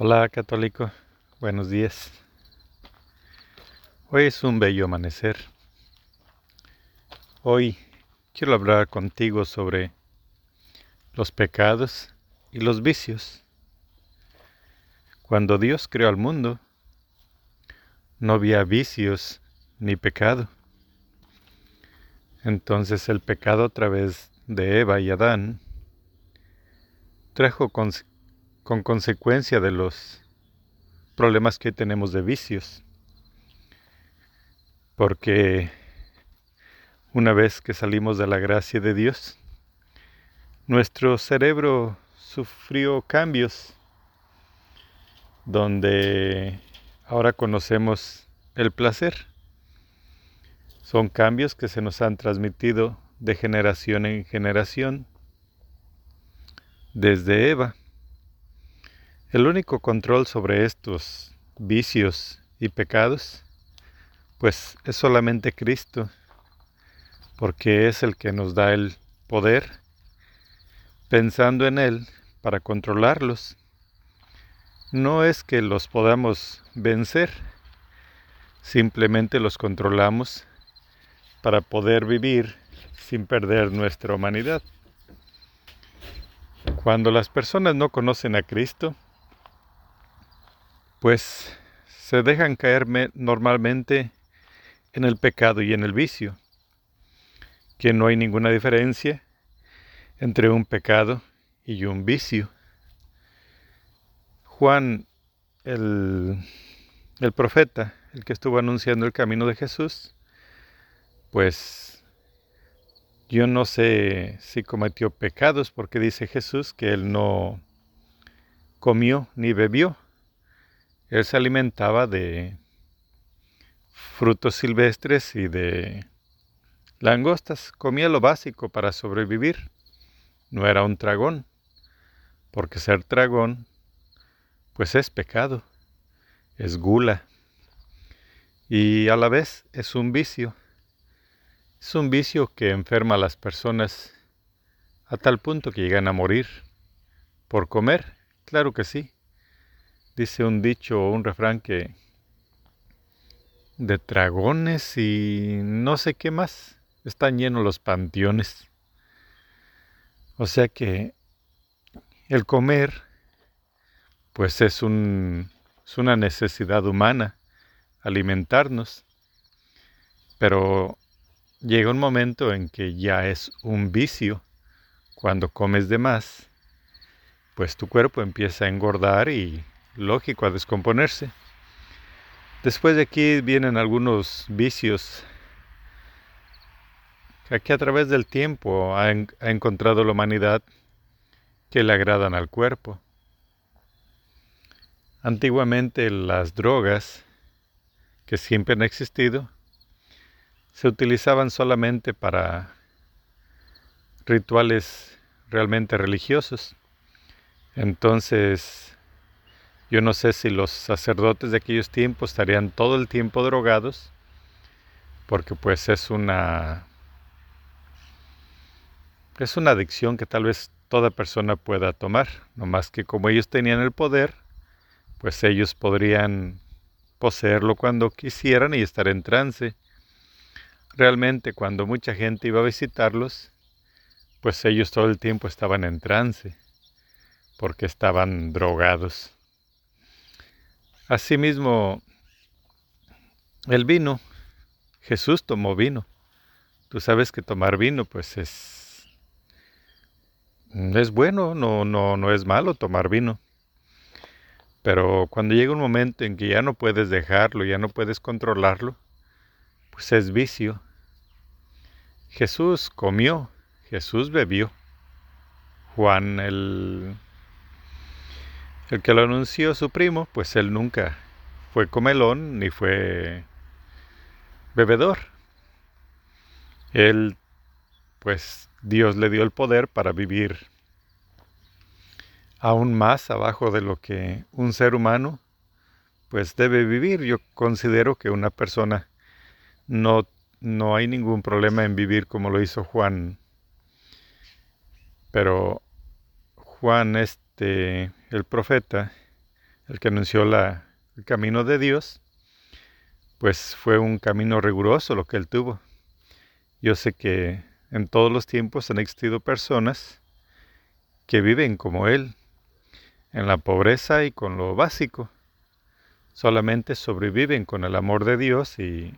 Hola católico, buenos días. Hoy es un bello amanecer. Hoy quiero hablar contigo sobre los pecados y los vicios. Cuando Dios creó al mundo, no había vicios ni pecado. Entonces el pecado a través de Eva y Adán trajo con consecuencia de los problemas que tenemos de vicios. Porque una vez que salimos de la gracia de Dios, nuestro cerebro sufrió cambios donde ahora conocemos el placer. Son cambios que se nos han transmitido de generación en generación desde Eva. El único control sobre estos vicios y pecados, pues es solamente Cristo, porque es el que nos da el poder, pensando en Él para controlarlos. No es que los podamos vencer, simplemente los controlamos para poder vivir sin perder nuestra humanidad. Cuando las personas no conocen a Cristo, pues se dejan caer normalmente en el pecado y en el vicio, que no hay ninguna diferencia entre un pecado y un vicio. Juan, el, el profeta, el que estuvo anunciando el camino de Jesús, pues yo no sé si cometió pecados porque dice Jesús que él no comió ni bebió él se alimentaba de frutos silvestres y de langostas. Comía lo básico para sobrevivir. No era un dragón, porque ser dragón, pues es pecado, es gula. Y a la vez es un vicio. Es un vicio que enferma a las personas a tal punto que llegan a morir. ¿Por comer? Claro que sí. Dice un dicho o un refrán que de dragones y no sé qué más están llenos los panteones. O sea que el comer pues es, un, es una necesidad humana, alimentarnos. Pero llega un momento en que ya es un vicio. Cuando comes de más, pues tu cuerpo empieza a engordar y lógico a descomponerse. Después de aquí vienen algunos vicios que aquí a través del tiempo ha, ha encontrado la humanidad que le agradan al cuerpo. Antiguamente las drogas, que siempre han existido, se utilizaban solamente para rituales realmente religiosos. Entonces, yo no sé si los sacerdotes de aquellos tiempos estarían todo el tiempo drogados, porque pues es una es una adicción que tal vez toda persona pueda tomar, no más que como ellos tenían el poder, pues ellos podrían poseerlo cuando quisieran y estar en trance. Realmente cuando mucha gente iba a visitarlos, pues ellos todo el tiempo estaban en trance, porque estaban drogados. Asimismo, el vino, Jesús tomó vino. Tú sabes que tomar vino pues es es bueno, no no no es malo tomar vino. Pero cuando llega un momento en que ya no puedes dejarlo, ya no puedes controlarlo, pues es vicio. Jesús comió, Jesús bebió. Juan el el que lo anunció su primo, pues él nunca fue comelón ni fue bebedor. Él, pues Dios le dio el poder para vivir aún más abajo de lo que un ser humano pues debe vivir. Yo considero que una persona no, no hay ningún problema en vivir como lo hizo Juan. Pero Juan este, el profeta, el que anunció el camino de Dios, pues fue un camino riguroso lo que él tuvo. Yo sé que en todos los tiempos han existido personas que viven como él, en la pobreza y con lo básico. Solamente sobreviven con el amor de Dios y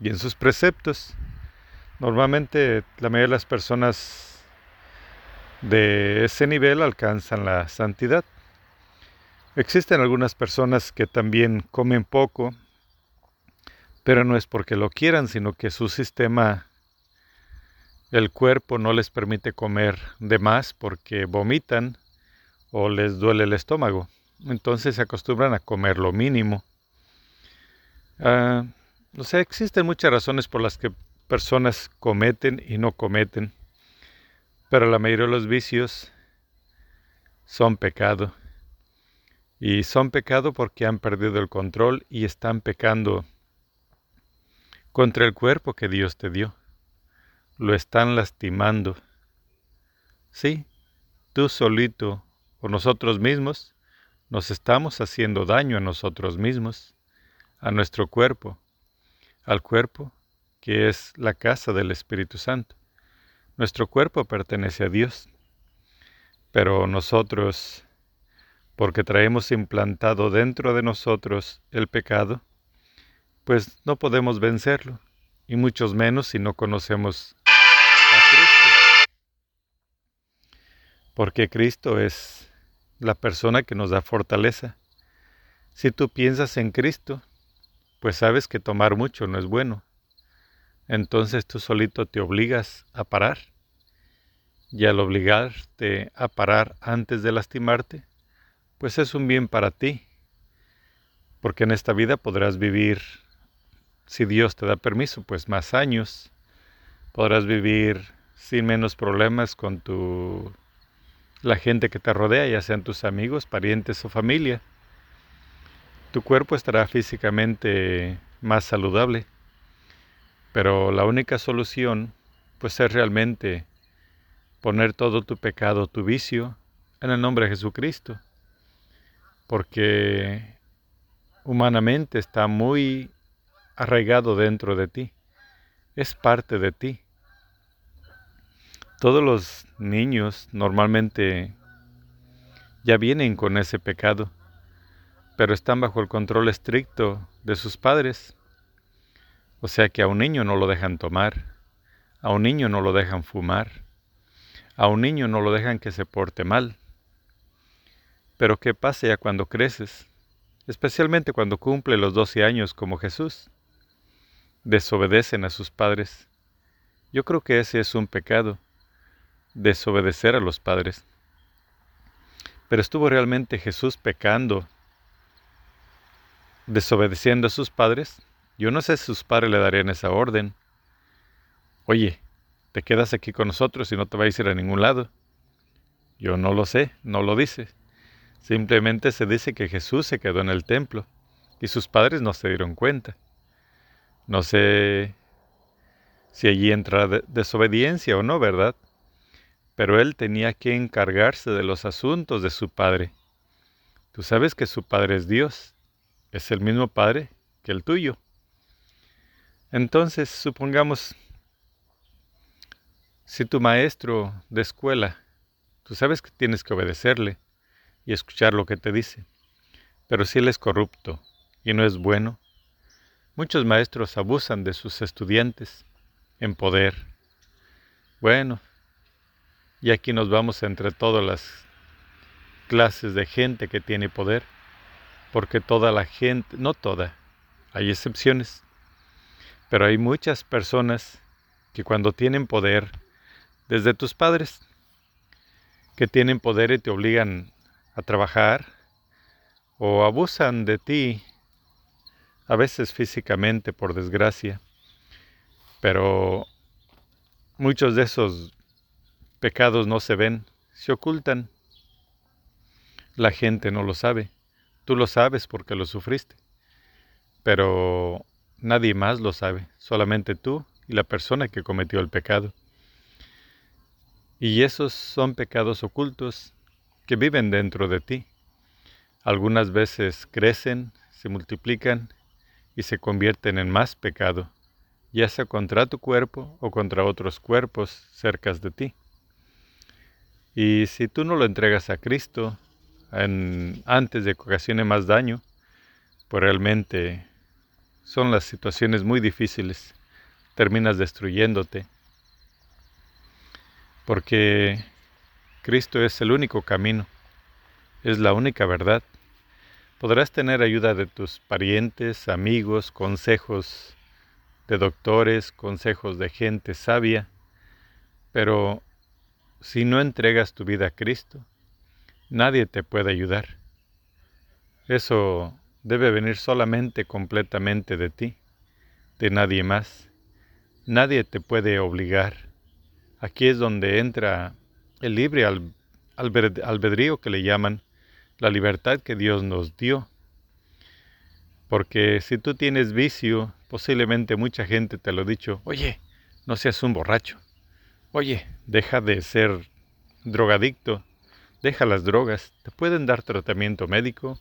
en sus preceptos. Normalmente la mayoría de las personas de ese nivel alcanzan la santidad. Existen algunas personas que también comen poco, pero no es porque lo quieran, sino que su sistema, el cuerpo no les permite comer de más porque vomitan o les duele el estómago. Entonces se acostumbran a comer lo mínimo. Uh, o sea, existen muchas razones por las que personas cometen y no cometen, pero la mayoría de los vicios son pecado. Y son pecado porque han perdido el control y están pecando contra el cuerpo que Dios te dio. Lo están lastimando. Sí, tú solito o nosotros mismos nos estamos haciendo daño a nosotros mismos, a nuestro cuerpo, al cuerpo que es la casa del Espíritu Santo. Nuestro cuerpo pertenece a Dios, pero nosotros, porque traemos implantado dentro de nosotros el pecado, pues no podemos vencerlo, y muchos menos si no conocemos a Cristo. Porque Cristo es la persona que nos da fortaleza. Si tú piensas en Cristo, pues sabes que tomar mucho no es bueno entonces tú solito te obligas a parar. Y al obligarte a parar antes de lastimarte, pues es un bien para ti, porque en esta vida podrás vivir, si Dios te da permiso, pues más años, podrás vivir sin menos problemas con tu la gente que te rodea, ya sean tus amigos, parientes o familia. Tu cuerpo estará físicamente más saludable. Pero la única solución, pues es realmente poner todo tu pecado, tu vicio, en el nombre de Jesucristo. Porque humanamente está muy arraigado dentro de ti. Es parte de ti. Todos los niños normalmente ya vienen con ese pecado, pero están bajo el control estricto de sus padres. O sea que a un niño no lo dejan tomar, a un niño no lo dejan fumar, a un niño no lo dejan que se porte mal. Pero ¿qué pasa ya cuando creces? Especialmente cuando cumple los 12 años como Jesús. Desobedecen a sus padres. Yo creo que ese es un pecado, desobedecer a los padres. Pero estuvo realmente Jesús pecando, desobedeciendo a sus padres. Yo no sé si sus padres le darían esa orden. Oye, te quedas aquí con nosotros y no te vais a ir a ningún lado. Yo no lo sé, no lo dice. Simplemente se dice que Jesús se quedó en el templo y sus padres no se dieron cuenta. No sé si allí entra desobediencia o no, ¿verdad? Pero él tenía que encargarse de los asuntos de su padre. Tú sabes que su padre es Dios, es el mismo padre que el tuyo. Entonces, supongamos, si tu maestro de escuela, tú sabes que tienes que obedecerle y escuchar lo que te dice, pero si él es corrupto y no es bueno, muchos maestros abusan de sus estudiantes en poder. Bueno, y aquí nos vamos entre todas las clases de gente que tiene poder, porque toda la gente, no toda, hay excepciones, pero hay muchas personas que cuando tienen poder, desde tus padres, que tienen poder y te obligan a trabajar, o abusan de ti, a veces físicamente, por desgracia, pero muchos de esos pecados no se ven, se ocultan. La gente no lo sabe, tú lo sabes porque lo sufriste, pero Nadie más lo sabe, solamente tú y la persona que cometió el pecado. Y esos son pecados ocultos que viven dentro de ti. algunas veces crecen, se multiplican y se convierten en más pecado, ya sea contra tu cuerpo o contra otros cuerpos cerca de ti. Y si tú no lo entregas a Cristo antes de que ocasione más daño, pues realmente son las situaciones muy difíciles. Terminas destruyéndote. Porque Cristo es el único camino, es la única verdad. Podrás tener ayuda de tus parientes, amigos, consejos de doctores, consejos de gente sabia, pero si no entregas tu vida a Cristo, nadie te puede ayudar. Eso debe venir solamente completamente de ti, de nadie más. Nadie te puede obligar. Aquí es donde entra el libre albedrío que le llaman, la libertad que Dios nos dio. Porque si tú tienes vicio, posiblemente mucha gente te lo ha dicho, oye, no seas un borracho, oye, deja de ser drogadicto, deja las drogas, te pueden dar tratamiento médico,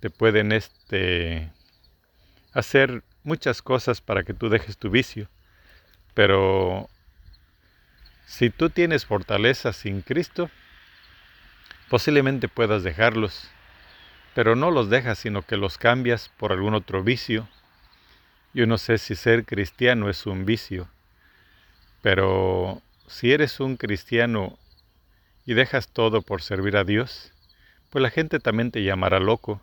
te pueden este, hacer muchas cosas para que tú dejes tu vicio, pero si tú tienes fortaleza sin Cristo, posiblemente puedas dejarlos, pero no los dejas, sino que los cambias por algún otro vicio. Yo no sé si ser cristiano es un vicio, pero si eres un cristiano y dejas todo por servir a Dios, pues la gente también te llamará loco,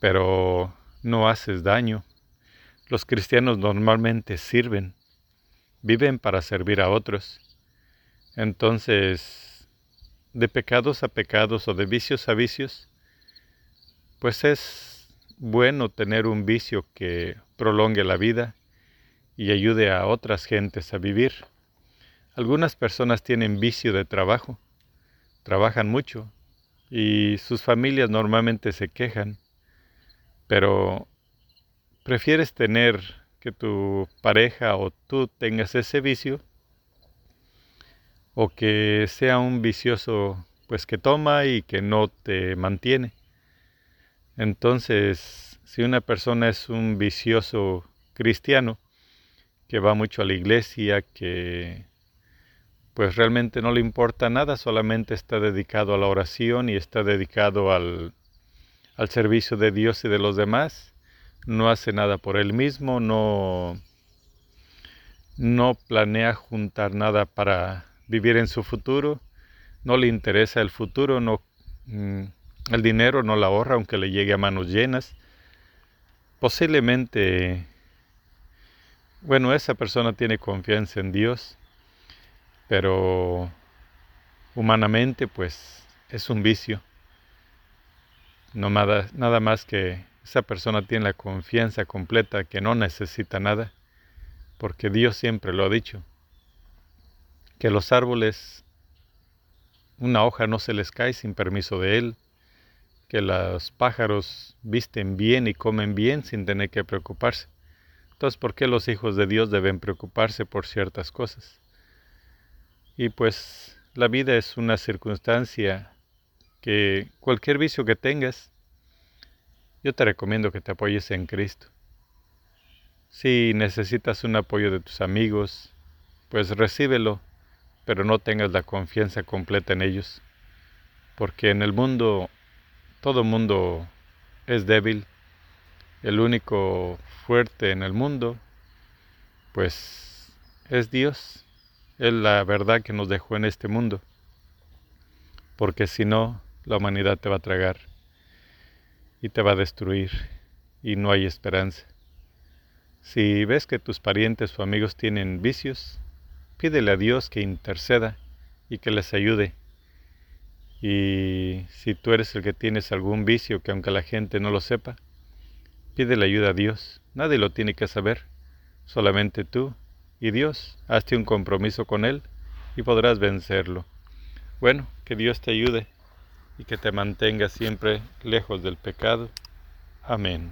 pero no haces daño. Los cristianos normalmente sirven, viven para servir a otros. Entonces, de pecados a pecados o de vicios a vicios, pues es bueno tener un vicio que prolongue la vida y ayude a otras gentes a vivir. Algunas personas tienen vicio de trabajo, trabajan mucho y sus familias normalmente se quejan, pero prefieres tener que tu pareja o tú tengas ese vicio o que sea un vicioso pues que toma y que no te mantiene. Entonces, si una persona es un vicioso cristiano que va mucho a la iglesia, que pues realmente no le importa nada, solamente está dedicado a la oración y está dedicado al, al servicio de Dios y de los demás, no hace nada por él mismo, no, no planea juntar nada para vivir en su futuro, no le interesa el futuro, no, mm, el dinero no la ahorra aunque le llegue a manos llenas. Posiblemente, bueno, esa persona tiene confianza en Dios, pero humanamente pues es un vicio. No nada, nada más que esa persona tiene la confianza completa que no necesita nada, porque Dios siempre lo ha dicho, que los árboles una hoja no se les cae sin permiso de Él, que los pájaros visten bien y comen bien sin tener que preocuparse. Entonces, ¿por qué los hijos de Dios deben preocuparse por ciertas cosas? Y pues la vida es una circunstancia que cualquier vicio que tengas, yo te recomiendo que te apoyes en Cristo. Si necesitas un apoyo de tus amigos, pues recíbelo, pero no tengas la confianza completa en ellos, porque en el mundo, todo mundo es débil, el único fuerte en el mundo, pues es Dios. Es la verdad que nos dejó en este mundo, porque si no, la humanidad te va a tragar y te va a destruir y no hay esperanza. Si ves que tus parientes o amigos tienen vicios, pídele a Dios que interceda y que les ayude. Y si tú eres el que tienes algún vicio que aunque la gente no lo sepa, pídele ayuda a Dios. Nadie lo tiene que saber, solamente tú y Dios. Hazte un compromiso con Él y podrás vencerlo. Bueno, que Dios te ayude y que te mantenga siempre lejos del pecado. Amén.